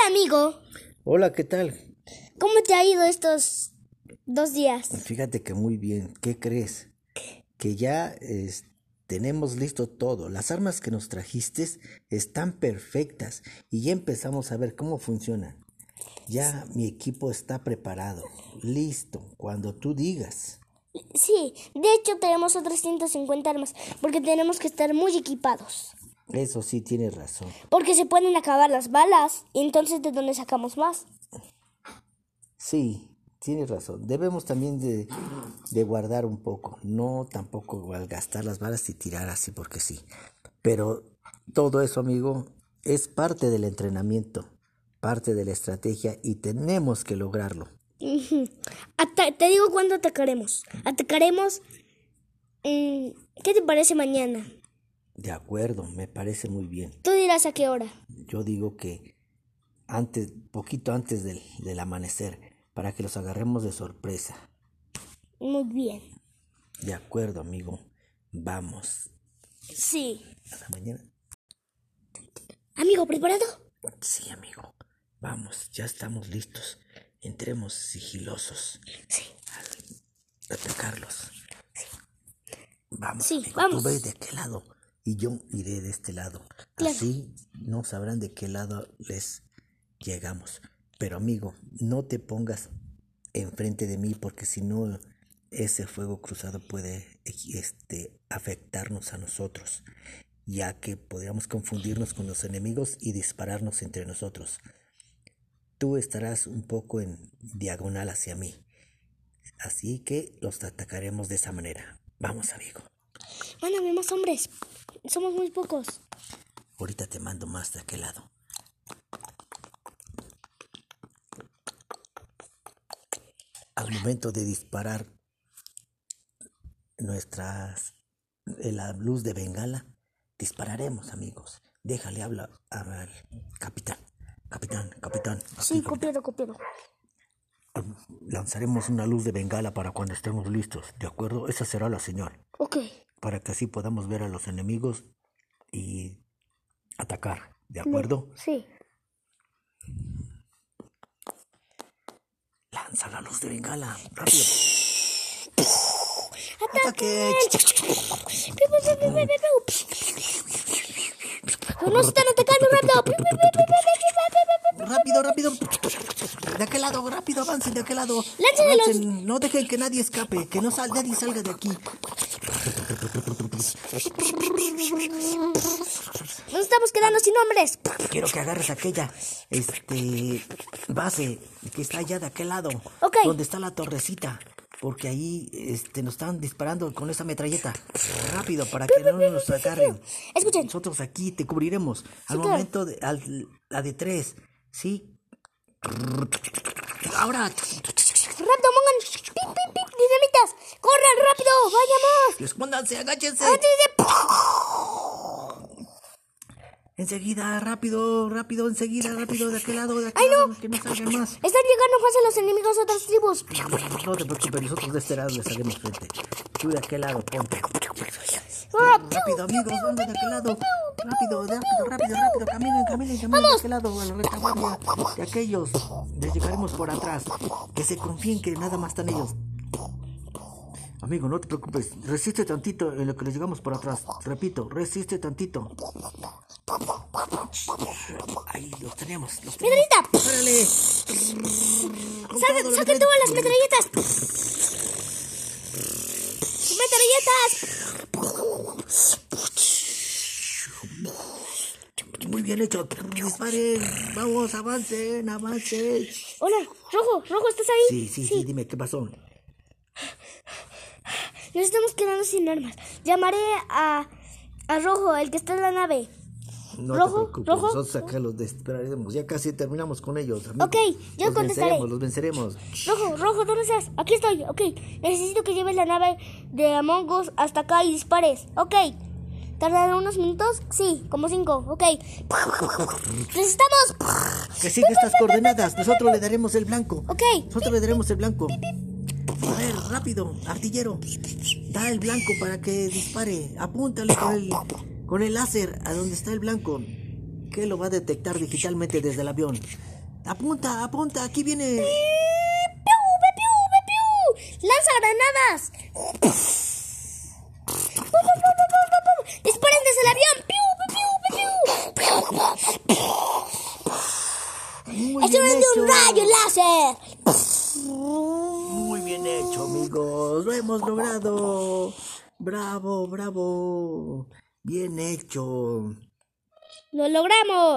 Hola, amigo. Hola, ¿qué tal? ¿Cómo te ha ido estos dos días? Fíjate que muy bien. ¿Qué crees? Que ya es- tenemos listo todo. Las armas que nos trajiste están perfectas y ya empezamos a ver cómo funcionan. Ya mi equipo está preparado, listo, cuando tú digas. Sí, de hecho tenemos otras 150 armas porque tenemos que estar muy equipados. Eso sí, tienes razón. Porque se pueden acabar las balas y entonces ¿de dónde sacamos más? Sí, tienes razón. Debemos también de, de guardar un poco. No tampoco gastar las balas y tirar así porque sí. Pero todo eso, amigo, es parte del entrenamiento, parte de la estrategia y tenemos que lograrlo. Ata- te digo cuándo atacaremos. Atacaremos... mm, ¿Qué te parece mañana? De acuerdo, me parece muy bien. Tú dirás a qué hora. Yo digo que antes, poquito antes del, del amanecer, para que los agarremos de sorpresa. Muy bien. De acuerdo, amigo. Vamos. Sí. Hasta mañana. Amigo, ¿preparado? Sí, amigo. Vamos, ya estamos listos. Entremos sigilosos Sí. a atacarlos. Vamos, Sí, amigo. vamos. Tú ves de qué lado y yo iré de este lado. Claro. Así no sabrán de qué lado les llegamos. Pero, amigo, no te pongas enfrente de mí porque si no ese fuego cruzado puede este, afectarnos a nosotros, ya que podríamos confundirnos con los enemigos y dispararnos entre nosotros. Tú estarás un poco en diagonal hacia mí, así que los atacaremos de esa manera. Vamos, amigo. Mándame más hombres. Somos muy pocos. Ahorita te mando más de aquel lado. Al momento de disparar nuestras eh, la luz de bengala, dispararemos, amigos. Déjale habla al capitán. Capitán, capitán. Sí, copiado, copiado. Lanzaremos una luz de bengala para cuando estemos listos, ¿de acuerdo? Esa será la señal, Ok. Para que así podamos ver a los enemigos y atacar, ¿de acuerdo? Sí. Lanza la luz de bengala, rápido. ¡Ataque! ¡Nos están atacando rápido! Rápido, rápido. De aquel lado, rápido, avancen de aquel lado. Avancen, No dejen que nadie escape, que no sal, nadie salga de aquí. Nos estamos quedando sin hombres. Quiero que agarres aquella este base que está allá de aquel lado. Ok. Donde está la torrecita. Porque ahí este, nos están disparando con esa metralleta. Rápido, para que no nos agarren. Escuchen. Nosotros aquí te cubriremos. Al momento de al- la de tres. ¿Sí? Ahora. ¡Rápido, pongan! ¡Pip, pip, pip! ¡Corran rápido! ¡Vayamos! Escóndanse, agáchense. ¡Antes Enseguida, rápido, rápido, enseguida, rápido, de aquel lado, de aquel lado, que no salgan más. Están llegando fácil los enemigos de otras tribus. No te preocupes, nosotros de este lado les haremos frente. Tú de aquel lado, ponte. ¡Ah! Rápido, amigos, vamos de aquel lado. Rápido, rápido, rápido, rápido. Caminen, caminen, caminen de aquel lado, a la retaguardia de aquellos. Les llegaremos por atrás. Que se confíen que nada más están ellos. Amigo, no te preocupes. Resiste tantito en lo que les llegamos por atrás. Repito, resiste tantito. Ahí los tenemos, los tenemos. ¡Metralleta! ¡Órale! Con ¡Saquen, todo, saquen la todas las metralletas! ¡Metralletas! Muy bien hecho. Disparen. Vamos, avancen, avancen. Hola, Rojo, Rojo, ¿estás ahí? Sí, sí, sí, dime, ¿qué pasó? Nos estamos quedando sin armas. Llamaré a, a Rojo, el que está en la nave. No ¿Rojo? te preocupes, ¿Rojo? nosotros acá los desesperaremos. Ya casi terminamos con ellos. amigo. Ok, yo los contestaré. venceremos, los venceremos. Rojo, Rojo, ¿dónde estás? Aquí estoy, ok. Necesito que lleves la nave de Among Us hasta acá y dispares. Ok. ¿Tardará unos minutos? Sí, como cinco, ok. ¡Necesitamos! Que sigue estas coordenadas. Nosotros le daremos el blanco. Ok. Nosotros le daremos el blanco. A ver, rápido, artillero. Da el blanco para que dispare. Apúntale con el, con el láser a donde está el blanco. Que lo va a detectar digitalmente desde el avión. Apunta, apunta, aquí viene. ¡Piu, piu, piu, piu! ¡Lanza granadas! ¡Disparen desde el avión! ¡Piu, piu, piu, piu! Muy ¡Es hora bien de un rayo láser! Amigos. Lo hemos logrado. Bravo, bravo. Bien hecho. ¡Lo logramos!